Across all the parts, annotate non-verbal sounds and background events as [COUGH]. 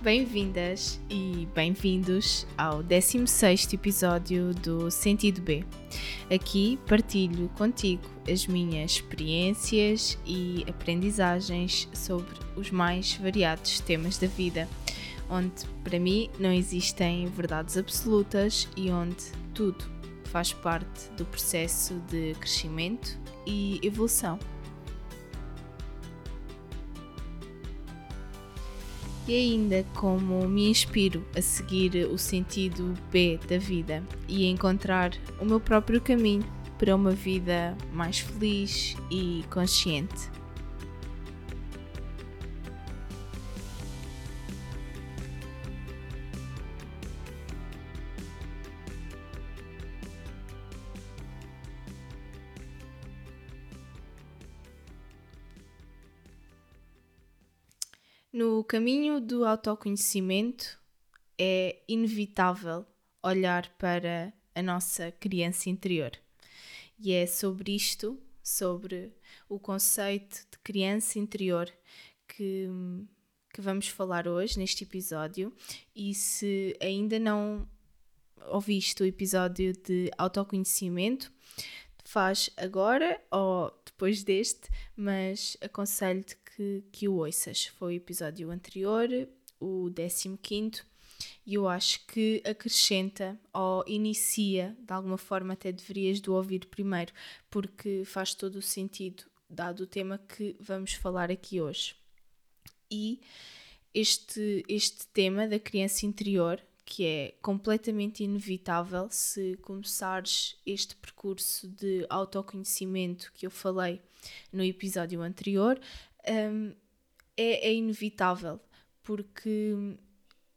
Bem-vindas e bem-vindos ao 16 episódio do Sentido B. Aqui partilho contigo as minhas experiências e aprendizagens sobre os mais variados temas da vida, onde para mim não existem verdades absolutas e onde tudo faz parte do processo de crescimento e evolução. E ainda como me inspiro a seguir o sentido B da vida e a encontrar o meu próprio caminho para uma vida mais feliz e consciente. No caminho do autoconhecimento é inevitável olhar para a nossa criança interior. E é sobre isto, sobre o conceito de criança interior, que, que vamos falar hoje neste episódio. E se ainda não ouviste o episódio de autoconhecimento, faz agora ou depois deste, mas aconselho-te que, que o ouças. Foi o episódio anterior, o 15, e eu acho que acrescenta ou inicia, de alguma forma até deverias do ouvir primeiro, porque faz todo o sentido, dado o tema que vamos falar aqui hoje. E este, este tema da criança interior, que é completamente inevitável se começares este percurso de autoconhecimento que eu falei no episódio anterior, um, é, é inevitável, porque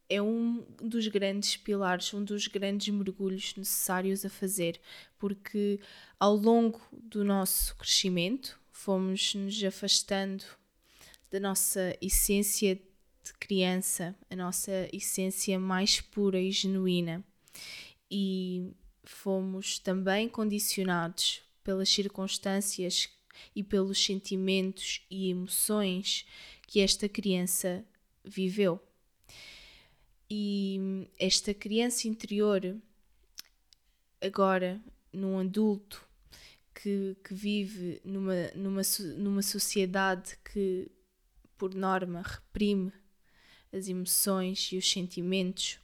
é um dos grandes pilares, um dos grandes mergulhos necessários a fazer, porque ao longo do nosso crescimento fomos nos afastando da nossa essência de criança, a nossa essência mais pura e genuína, e fomos também condicionados pelas circunstâncias e pelos sentimentos e emoções que esta criança viveu. E esta criança interior, agora num adulto que, que vive numa, numa, numa sociedade que, por norma, reprime as emoções e os sentimentos,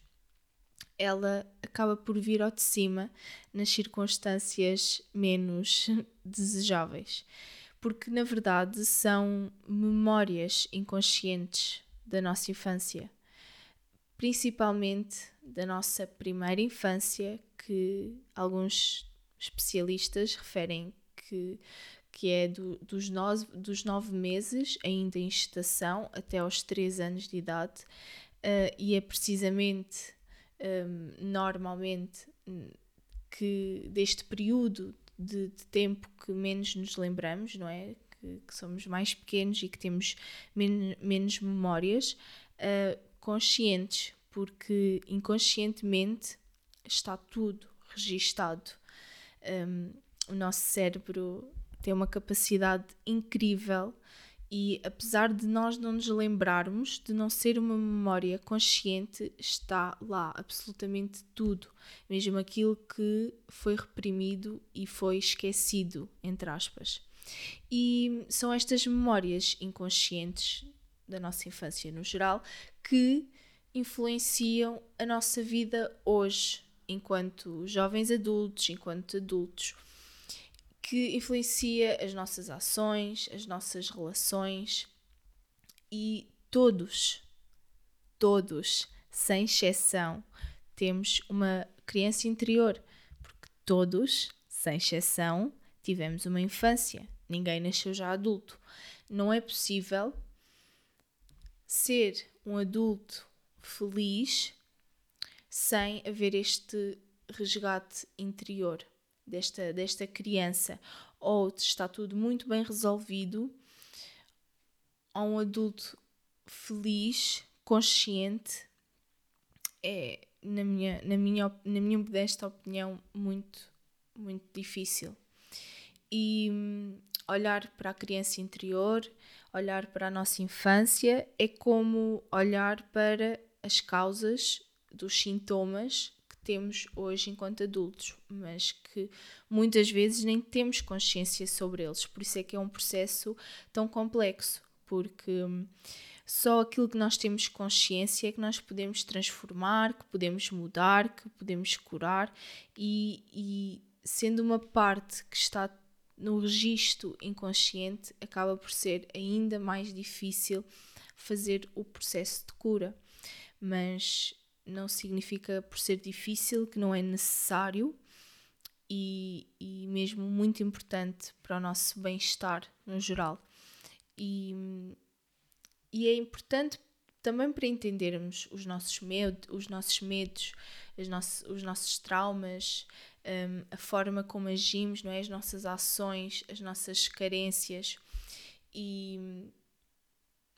ela acaba por vir ao de cima nas circunstâncias menos [LAUGHS] desejáveis, porque na verdade são memórias inconscientes da nossa infância, principalmente da nossa primeira infância, que alguns especialistas referem que, que é do, dos, nove, dos nove meses, ainda em gestação, até aos três anos de idade, uh, e é precisamente um, normalmente que deste período de, de, tempo que menos nos lembramos, não é? Que, que somos mais pequenos e que temos men menos memórias uh, conscientes, porque inconscientemente está tudo registado. Um, o nosso cérebro tem uma capacidade incrível e apesar de nós não nos lembrarmos, de não ser uma memória consciente, está lá absolutamente tudo, mesmo aquilo que foi reprimido e foi esquecido, entre aspas. E são estas memórias inconscientes da nossa infância no geral que influenciam a nossa vida hoje, enquanto jovens adultos, enquanto adultos que influencia as nossas ações, as nossas relações e todos, todos, sem exceção, temos uma criança interior, porque todos, sem exceção, tivemos uma infância. Ninguém nasceu já adulto. Não é possível ser um adulto feliz sem haver este resgate interior desta, desta criança, ou está tudo muito bem resolvido, a um adulto feliz, consciente, é, na minha, na minha, na minha modesta opinião, muito, muito difícil. E hum, olhar para a criança interior, olhar para a nossa infância, é como olhar para as causas dos sintomas temos hoje enquanto adultos, mas que muitas vezes nem temos consciência sobre eles. Por isso é que é um processo tão complexo, porque hum, só aquilo que nós temos consciência é que nós podemos transformar, que podemos mudar, que podemos curar, e, e sendo uma parte que está no registro inconsciente, acaba por ser ainda mais difícil fazer o processo de cura. Mas não significa por ser difícil que não é necessário e, e mesmo muito importante para o nosso bem-estar no geral. E, e é importante também para entendermos os nossos medos, os nossos medos, os nossos, os nossos traumas, um, a forma como agimos, não é? as nossas ações, as nossas carências. E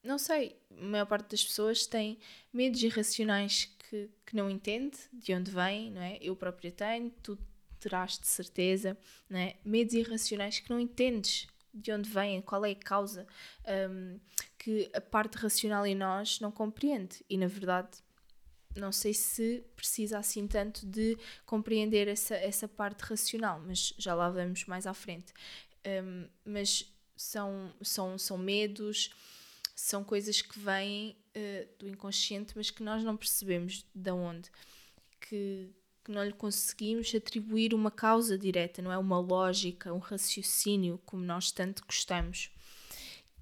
não sei, a maior parte das pessoas tem medos irracionais que, que não entende de onde vêm, não é? Eu própria tenho, tu terás de certeza, não é? Medos irracionais que não entendes de onde vêm, qual é a causa, um, que a parte racional em nós não compreende. E na verdade, não sei se precisa assim tanto de compreender essa, essa parte racional, mas já lá vamos mais à frente. Um, mas são, são, são medos, são coisas que vêm uh, do inconsciente, mas que nós não percebemos de onde. Que, que não lhe conseguimos atribuir uma causa direta, não é uma lógica, um raciocínio como nós tanto gostamos.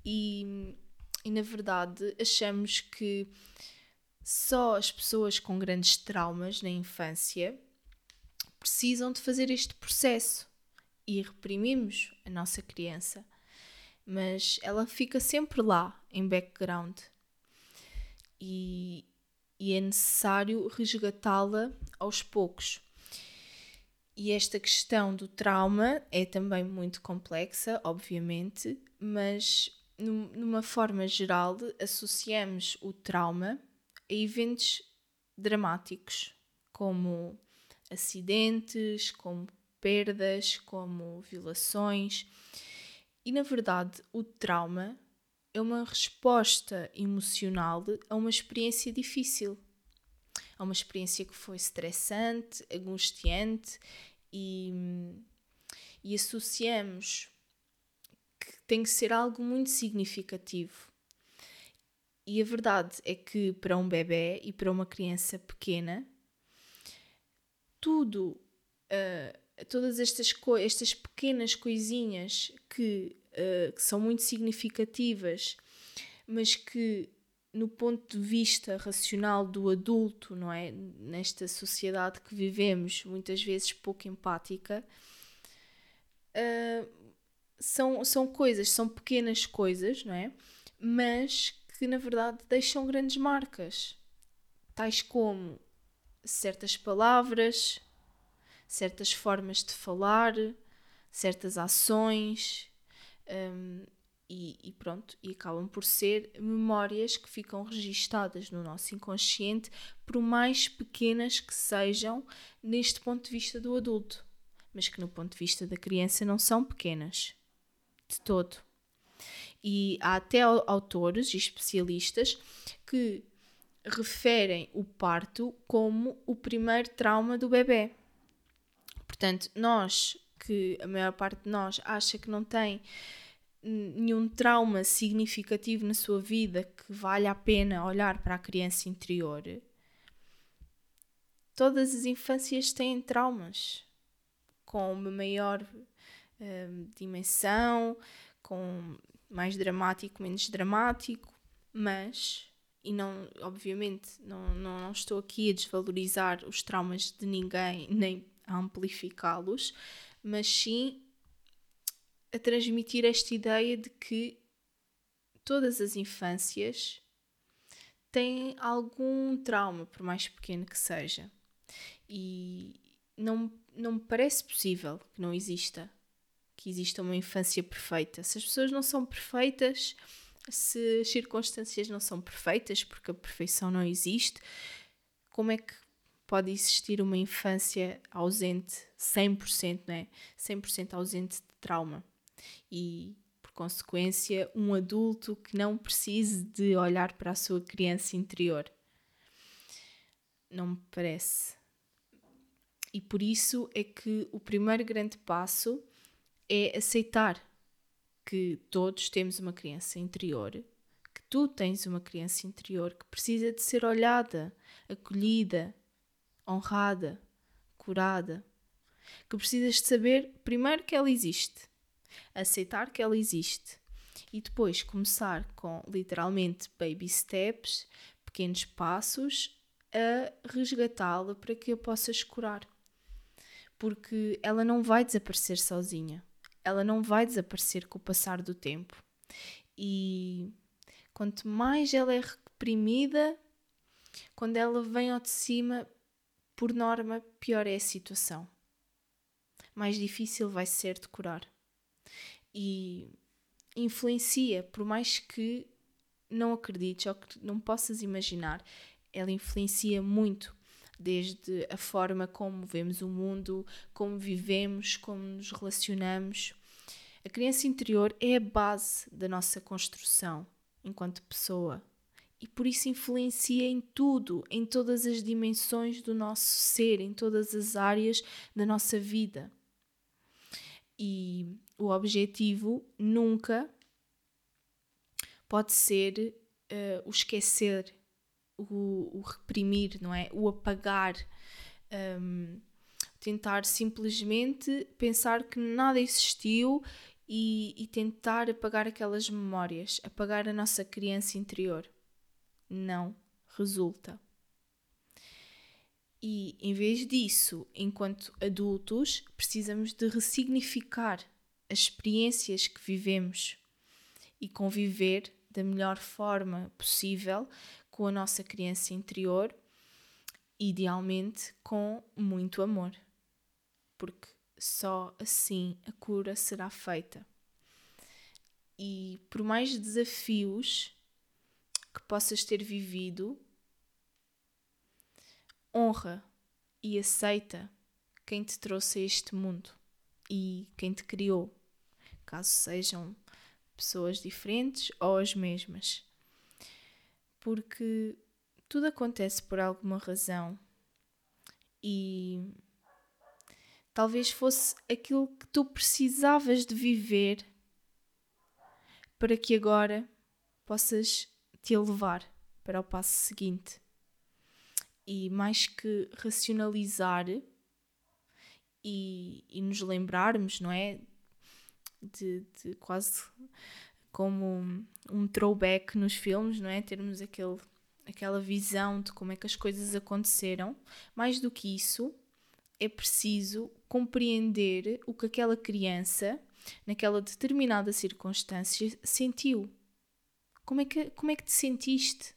E, e na verdade achamos que só as pessoas com grandes traumas na infância precisam de fazer este processo e reprimimos a nossa criança, mas ela fica sempre lá em background e, e é necessário resgatá-la aos poucos. E esta questão do trauma é também muito complexa, obviamente, mas numa forma geral associamos o trauma a eventos dramáticos, como acidentes, como perdas, como violações. E na verdade, o trauma é uma resposta emocional a uma experiência difícil, a uma experiência que foi estressante, angustiante e, e associamos que tem que ser algo muito significativo. E a verdade é que para um bebê e para uma criança pequena, tudo, uh, todas estas, estas pequenas coisinhas que, uh, que são muito significativas, mas que no ponto de vista racional do adulto, não é? Nesta sociedade que vivemos, muitas vezes pouco empática, uh, são, são coisas, são pequenas coisas, não é? Mas que na verdade deixam grandes marcas, tais como certas palavras, certas formas de falar, certas ações. Um, e, e, pronto, e acabam por ser memórias que ficam registadas no nosso inconsciente, por mais pequenas que sejam neste ponto de vista do adulto, mas que no ponto de vista da criança não são pequenas de todo. E há até autores e especialistas que referem o parto como o primeiro trauma do bebê. Portanto, nós, que a maior parte de nós acha que não tem nenhum trauma significativo na sua vida que vale a pena olhar para a criança interior, todas as infâncias têm traumas com uma maior uh, dimensão, com mais dramático, menos dramático, mas, e não, obviamente, não, não, não estou aqui a desvalorizar os traumas de ninguém, nem a amplificá-los, mas sim a transmitir esta ideia de que todas as infâncias têm algum trauma, por mais pequeno que seja. E não, não me parece possível que não exista que exista uma infância perfeita. Se as pessoas não são perfeitas, se as circunstâncias não são perfeitas, porque a perfeição não existe, como é que pode existir uma infância ausente 100%, não é? 100% ausente de trauma? E, por consequência, um adulto que não precise de olhar para a sua criança interior. não me parece. E por isso é que o primeiro grande passo é aceitar que todos temos uma criança interior, que tu tens uma criança interior que precisa de ser olhada, acolhida, honrada, curada, que precisas de saber primeiro que ela existe, aceitar que ela existe e depois começar com literalmente baby steps, pequenos passos a resgatá-la para que a possas curar. Porque ela não vai desaparecer sozinha. Ela não vai desaparecer com o passar do tempo. E quanto mais ela é reprimida, quando ela vem ao de cima, por norma, pior é a situação. Mais difícil vai ser de curar. E influencia, por mais que não acredites ou que não possas imaginar, ela influencia muito, desde a forma como vemos o mundo, como vivemos, como nos relacionamos. A criança interior é a base da nossa construção enquanto pessoa e por isso influencia em tudo, em todas as dimensões do nosso ser, em todas as áreas da nossa vida. E o objetivo nunca pode ser uh, o esquecer, o, o, reprimir, não é? O apagar. Um, tentar simplesmente pensar que nada existiu e, e, tentar apagar aquelas memórias, apagar a nossa criança interior. Não resulta. E em vez disso, enquanto adultos, precisamos de ressignificar as experiências que vivemos e conviver da melhor forma possível com a nossa criança interior, idealmente com muito amor, porque só assim a cura será feita. E por mais desafios que possas ter vivido, honra e aceita quem te trouxe a este mundo e quem te criou, caso sejam pessoas diferentes ou as mesmas. Porque tudo acontece por alguma razão e talvez fosse aquilo que tu precisavas de viver para que agora possas te elevar para o passo seguinte. E mais que racionalizar e, e nos lembrarmos, não é? De, de, quase como um throwback nos filmes, não é? Termos aquele, aquela visão de como é que as coisas aconteceram. Mais do que isso, é preciso compreender o que aquela criança, naquela determinada circunstância, sentiu. Como é que, como é que te sentiste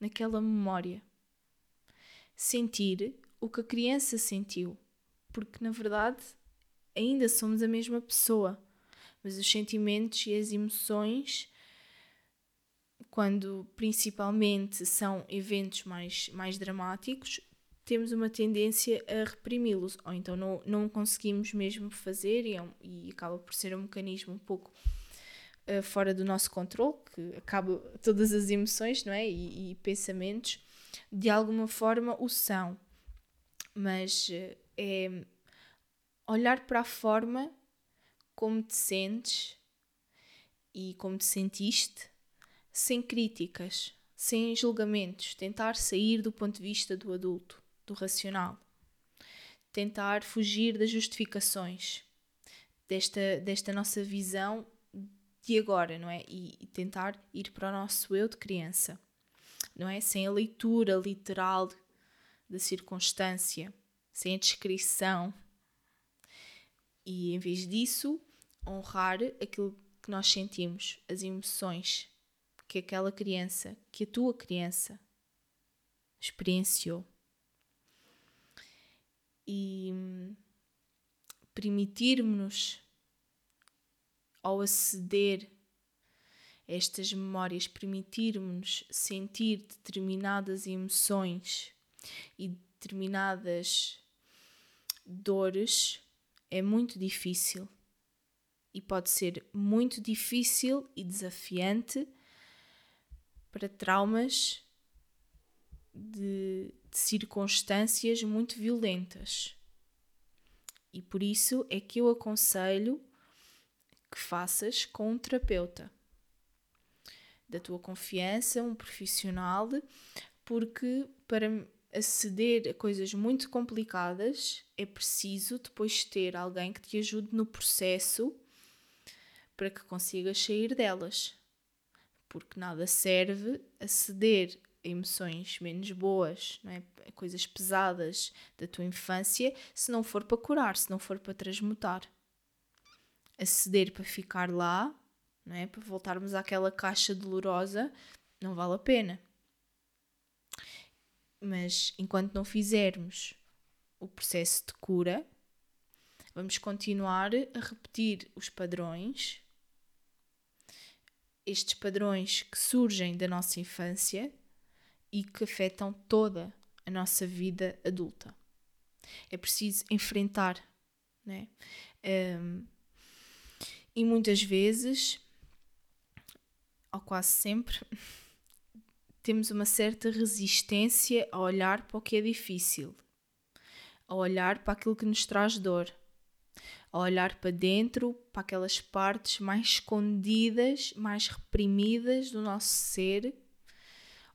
naquela memória? Sentir o que a criança sentiu porque na verdade ainda somos a mesma pessoa, mas os sentimentos e as emoções, quando principalmente são eventos mais, mais dramáticos, temos uma tendência a reprimi-los, ou então não, não conseguimos mesmo fazer, e, é e acaba por ser um mecanismo um pouco uh, fora do nosso controle, que acaba todas as emoções não é? e, e pensamentos, de alguma forma o são. Mas uh, é olhar para a forma como te sentes e como te sentiste, sem críticas, sem julgamentos, tentar sair do ponto de vista do adulto, do racional, tentar fugir das justificações desta, desta nossa visão de agora, não é? E, e tentar ir para o nosso eu de criança, não é? Sem a leitura literal da circunstância sem a descrição. E em vez disso, honrar aquilo que nós sentimos, as emoções que aquela criança, que a tua criança experienciou. E permitirmos-nos ao aceder estas memórias, permitirmos-nos sentir determinadas emoções e determinadas dores é muito difícil e pode ser muito difícil e desafiante para traumas de, de circunstâncias muito violentas. E por isso é que eu aconselho que faças com um terapeuta da tua confiança, um profissional, porque para aceder a coisas muito complicadas é preciso depois ter alguém que te ajude no processo para que consigas sair delas. Porque nada serve aceder a emoções menos boas, não é? Coisas pesadas da tua infância, se não for para curar, se não for para transmutar. Aceder para ficar lá não é? Para voltarmos àquela caixa dolorosa, não vale a pena. Mas enquanto não fizermos o processo de cura, vamos continuar a repetir os padrões, estes padrões que surgem da nossa infância e que afetam toda a nossa vida adulta. É preciso enfrentar, né? Um, e muitas vezes ou quase sempre, temos uma certa resistência a olhar para o que é difícil, a olhar para aquilo que nos traz dor, a olhar para dentro, para aquelas partes mais escondidas, mais reprimidas do nosso ser,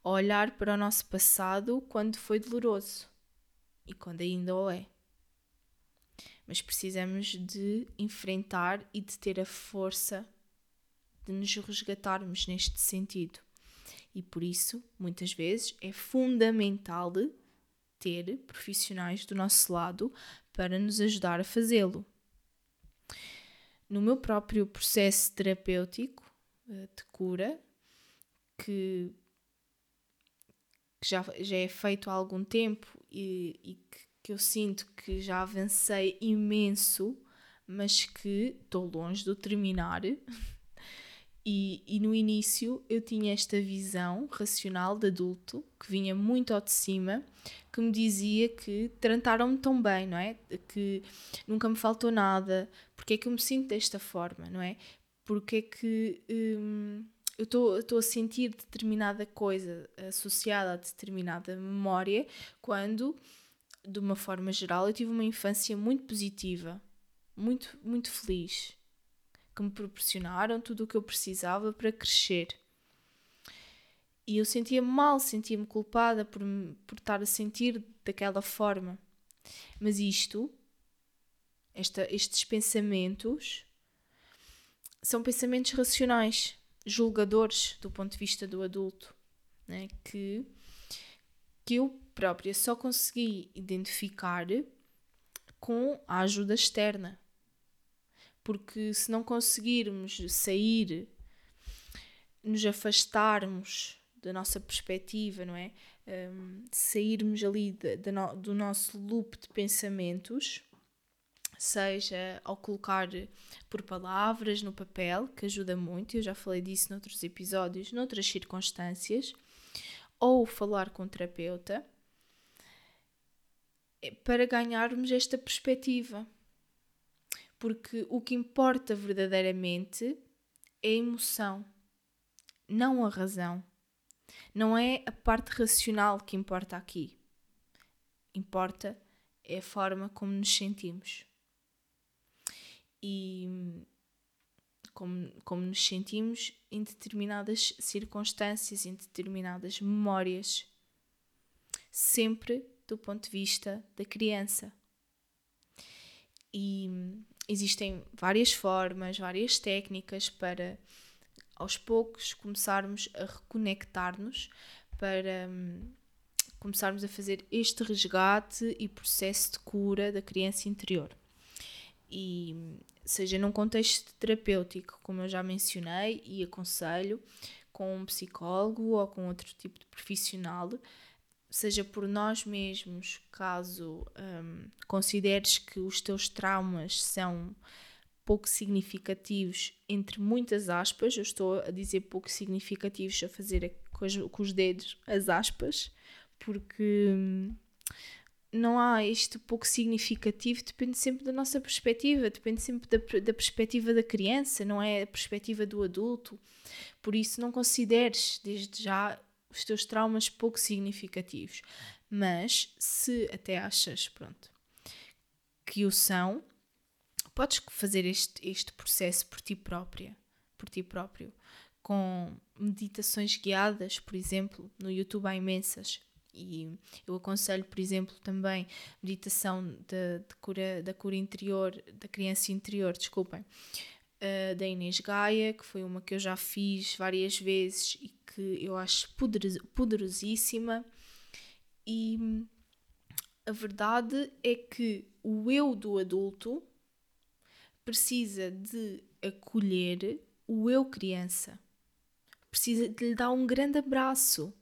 a olhar para o nosso passado quando foi doloroso e quando ainda o é. Mas precisamos de enfrentar e de ter a força de nos resgatarmos neste sentido. E por isso, muitas vezes, é fundamental ter profissionais do nosso lado para nos ajudar a fazê-lo. No meu próprio processo terapêutico eh, de cura, que, que já, já é feito há algum tempo e, e que, que eu sinto que já avancei imenso, mas que estou longe de terminar. [LAUGHS] E, e, no início eu tinha esta visão racional de adulto que vinha muito ao de cima, que me dizia que trataram-me tão bem, não é? Que nunca me faltou nada, porque é que eu me sinto desta forma, não é? Porque é que hum, eu estou a sentir determinada coisa associada a determinada memória quando, de uma forma geral, eu tive uma infância muito positiva, muito, muito feliz que me proporcionaram tudo o que eu precisava para crescer. E eu sentia-me mal, sentia-me culpada por, por estar a sentir daquela forma. Mas isto, esta, estes pensamentos, são pensamentos racionais, julgadores do ponto de vista do adulto, né? que, que eu própria só consegui identificar com a ajuda externa porque se não conseguirmos sair, nos afastarmos da nossa perspectiva, não é? Um, sairmos ali de, de no, do nosso loop de pensamentos, seja ao colocar por palavras no papel, que ajuda muito, eu já falei disso noutros episódios, noutras circunstâncias, ou falar com o terapeuta, é para ganharmos esta perspectiva porque o que importa verdadeiramente é a emoção, não a razão. Não é a parte racional que importa aqui. Importa é a forma como nos sentimos. E como, como nos sentimos em determinadas circunstâncias, em determinadas memórias. Sempre do ponto de vista da criança. E existem várias formas, várias técnicas para aos poucos começarmos a reconectar-nos, para hum, começarmos a fazer este resgate e processo de cura da criança interior. E seja num contexto terapêutico, como eu já mencionei e aconselho, com um psicólogo ou com outro tipo de profissional, seja por nós mesmos, caso um, consideres que os teus traumas são pouco significativos, entre muitas aspas, eu estou a dizer pouco significativos, a fazer com os, com os dedos as aspas, porque hum, não há isto pouco significativo, depende sempre da nossa perspectiva, depende sempre da, da perspectiva da criança, não é a perspectiva do adulto. Por isso, não consideres desde já os teus traumas pouco significativos. Mas se até achas, pronto, que o são, podes fazer este, este processo por ti própria, por ti próprio, com meditações guiadas, por exemplo, no YouTube há imensas. E eu aconselho, por exemplo, também meditação de, de cura, da cura interior, da criança interior, desculpem, uh, da Inês Gaia, que foi uma que eu já fiz várias vezes e que eu acho poderos, poderosíssima. E a verdade é que o eu do adulto precisa de acolher o eu criança. Precisa de lhe dar um grande abraço.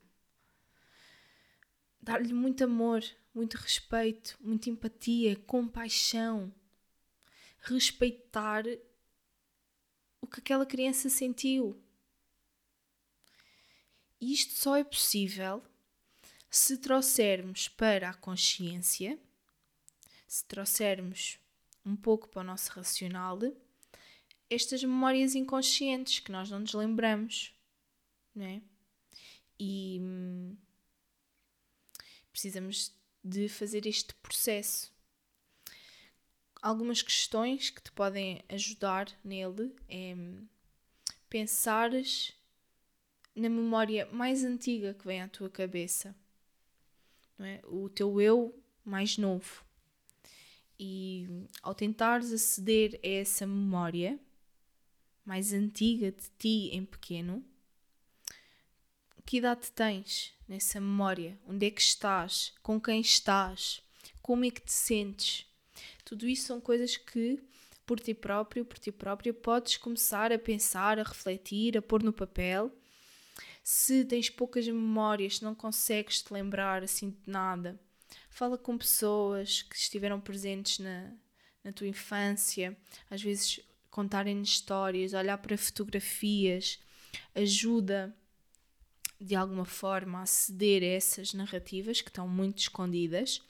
Dar-lhe muito amor, muito respeito, muita empatia, compaixão. Respeitar o que aquela criança sentiu. Isto só é possível se trouxermos para a consciência, se trouxermos um pouco para o nosso racional, estas memórias inconscientes que nós não nos lembramos, não é? E hum, precisamos de fazer este processo. Algumas questões que te podem ajudar nele é hum, pensares na memória mais antiga que vem à tua cabeça, é? o teu eu mais novo. E ao tentares aceder a essa memória mais antiga de ti em pequeno, que idade tens nessa memória? Onde é que estás? Com quem estás? Como é que te sentes? Tudo isso são coisas que por ti próprio, por ti própria, podes começar a pensar, a refletir, a pôr no papel. Se tens poucas memórias, se não consegues te lembrar assim de nada, Fala com pessoas que estiveram presentes na, na tua infância, às vezes contarem histórias, olhar para fotografias, ajuda de alguma forma a ceder a essas narrativas que estão muito escondidas.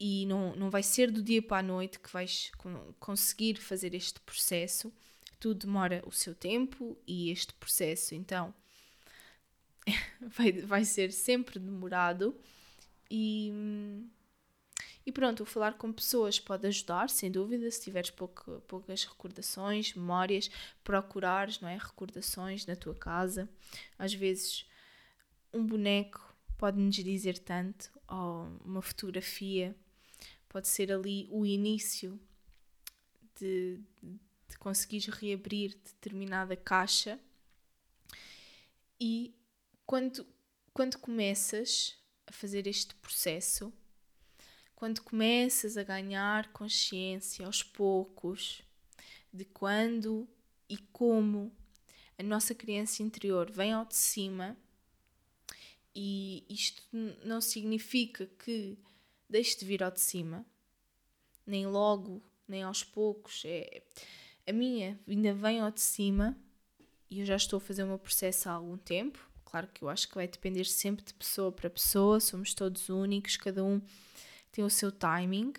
E não, não vai ser do dia para a noite que vais conseguir fazer este processo. Tudo demora o seu tempo e este processo, então, [LAUGHS] vai, vai ser sempre demorado e, e pronto, falar com pessoas pode ajudar, sem dúvida, se tiveres pouco, poucas recordações, memórias, procurares, não é? Recordações na tua casa. Às vezes, um boneco pode-nos dizer tanto, ou uma fotografia pode ser ali o início de, de conseguires reabrir determinada caixa. E quando, quando começas a fazer este processo, quando começas a ganhar consciência aos poucos de quando e como a nossa criança interior vem ao de cima, e isto não significa que deixe de vir ao de cima, nem logo, nem aos poucos. É, a minha ainda vem ao de cima e eu já estou a fazer o meu processo há algum tempo Claro que eu acho que vai depender sempre de pessoa para pessoa, somos todos únicos, cada um tem o seu timing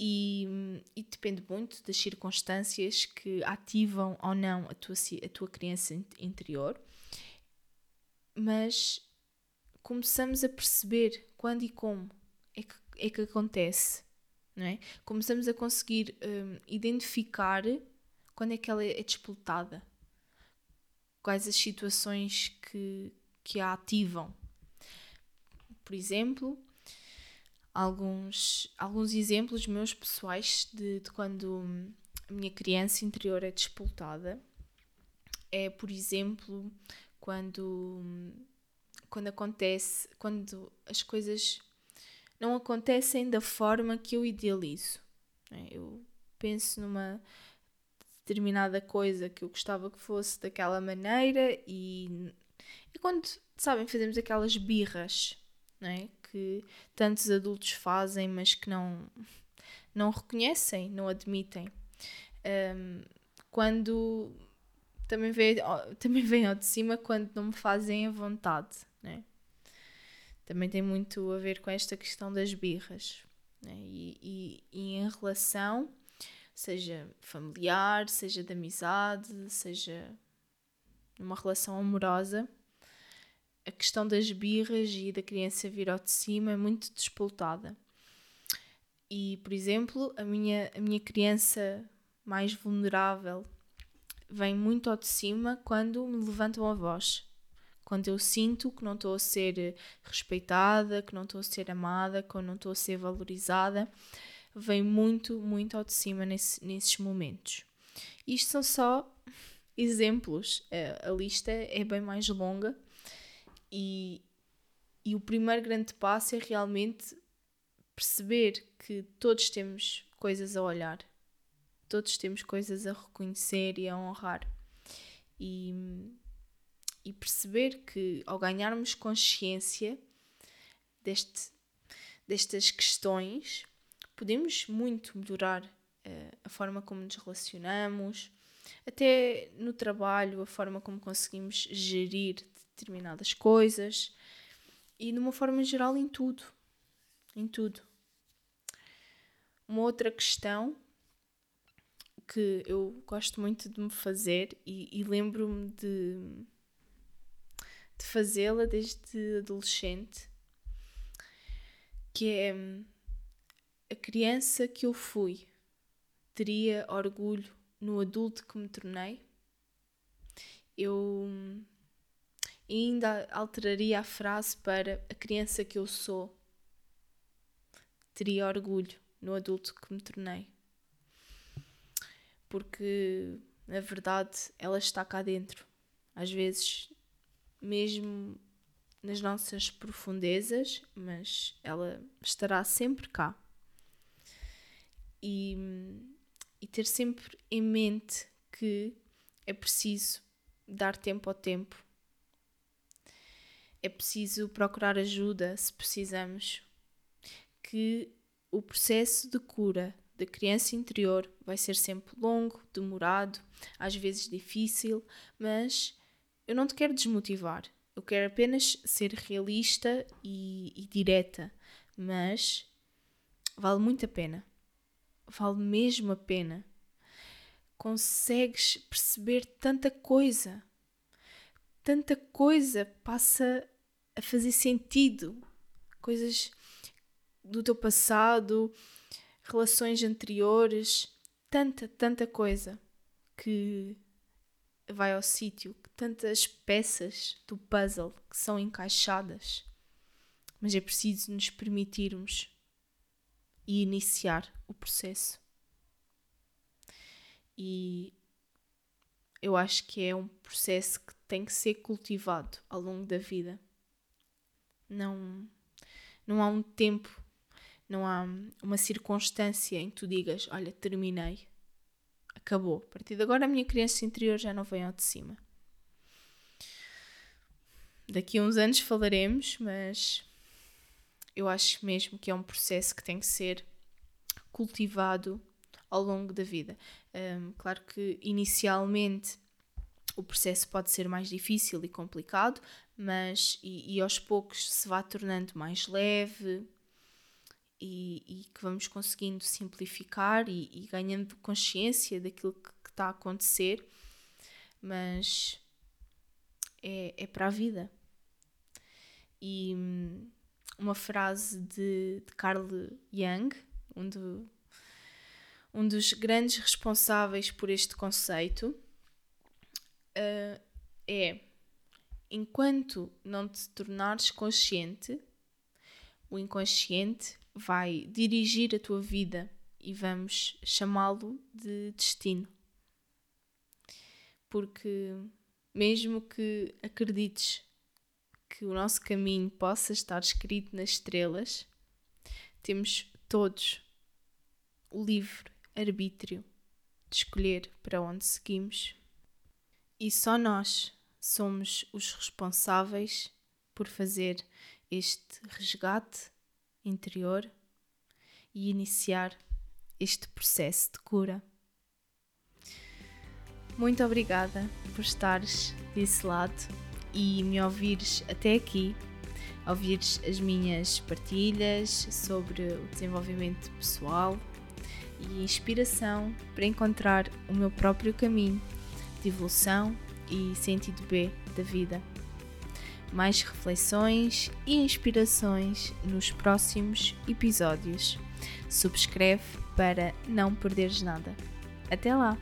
e, e depende muito das circunstâncias que ativam ou não a tua, a tua criança interior. Mas começamos a perceber quando e como é que, é que acontece, não é? Começamos a conseguir um, identificar quando é que ela é despoltada quais as situações que, que a ativam. Por exemplo, alguns, alguns exemplos meus pessoais de, de quando a minha criança interior é despoltada é, por exemplo, quando, quando acontece, quando as coisas não acontecem da forma que eu idealizo. É, eu penso numa determinada coisa que eu gostava que fosse daquela maneira e, e quando, sabem, fazemos aquelas birras, não é? Que tantos adultos fazem, mas que não, não reconhecem, não admitem. Um, quando também vem, [LAUGHS] também vem ao de cima quando não me fazem a vontade, né? Também tem muito a ver com esta questão das birras. Né? E, e, e em relação seja familiar, seja de amizade, seja numa relação amorosa, a questão das birras e da criança vir ao de cima é muito despoltada. E, por exemplo, a minha, a minha criança mais vulnerável vem muito ao de cima quando me levantam a voz. Quando eu sinto que não estou a ser respeitada, que não estou a ser amada, que não estou a ser valorizada, vem muito, muito ao de cima nesse, nesses momentos. Isto são só [LAUGHS] exemplos, a, a lista é bem mais longa e, e o primeiro grande passo é realmente perceber que todos temos coisas a olhar, todos temos coisas a reconhecer e a honrar. E, e perceber que ao ganharmos consciência deste, destas questões, podemos muito melhorar uh, a forma como nos relacionamos, até no trabalho, a forma como conseguimos gerir determinadas coisas e de uma forma geral em tudo. Em tudo. Uma outra questão que eu gosto muito de me fazer e, e lembro-me de, de fazê-la desde adolescente, que é a criança que eu fui teria orgulho no adulto que me tornei? Eu ainda alteraria a frase para a criança que eu sou teria orgulho no adulto que me tornei. Porque, na verdade, ela está cá dentro. Às vezes, mesmo nas nossas profundezas, mas ela estará sempre cá. E, e ter sempre em mente que é preciso dar tempo ao tempo. É preciso procurar ajuda se precisamos. Que o processo de cura da criança interior vai ser sempre longo, demorado, às vezes difícil, mas eu não te quero desmotivar. Eu quero apenas ser realista e, e direta, mas vale muito a pena. Vale mesmo a pena. Consegues perceber tanta coisa. Tanta coisa passa a fazer sentido. Coisas do teu passado, relações anteriores, tanta, tanta coisa que vai ao sítio, tantas peças do puzzle que são encaixadas. Mas é preciso nos permitirmos e iniciar o processo. E eu acho que é um processo que tem que ser cultivado ao longo da vida. Não, não há um tempo não há uma circunstância em que tu digas: Olha, terminei, acabou. A partir de agora, a minha criança interior já não vem ao de cima. Daqui a uns anos falaremos, mas eu acho mesmo que é um processo que tem que ser cultivado ao longo da vida. Um, claro que inicialmente o processo pode ser mais difícil e complicado, mas e, e aos poucos se vai tornando mais leve, e, e que vamos conseguindo simplificar e, e ganhando consciência daquilo que, que está a acontecer, mas é, é para a vida. E hum, uma frase de, de Carl Jung, um, do, um dos grandes responsáveis por este conceito, uh, é: enquanto não te tornares consciente, o inconsciente vai dirigir a tua vida e vamos chamá-lo de destino. Porque, mesmo que acredites que o nosso caminho possa estar escrito nas estrelas, temos todos o livre arbítrio de escolher para onde seguimos. E só nós somos os responsáveis por fazer este resgate interior e iniciar este processo de cura. Muito obrigada por estares desse lado e me ouvires até aqui, ouvires as minhas partilhas sobre o desenvolvimento pessoal e inspiração para encontrar o meu próprio caminho de evolução e sentido B da vida. mais reflexões e inspirações nos próximos episódios. Subscreve para não perderes nada. Até lá!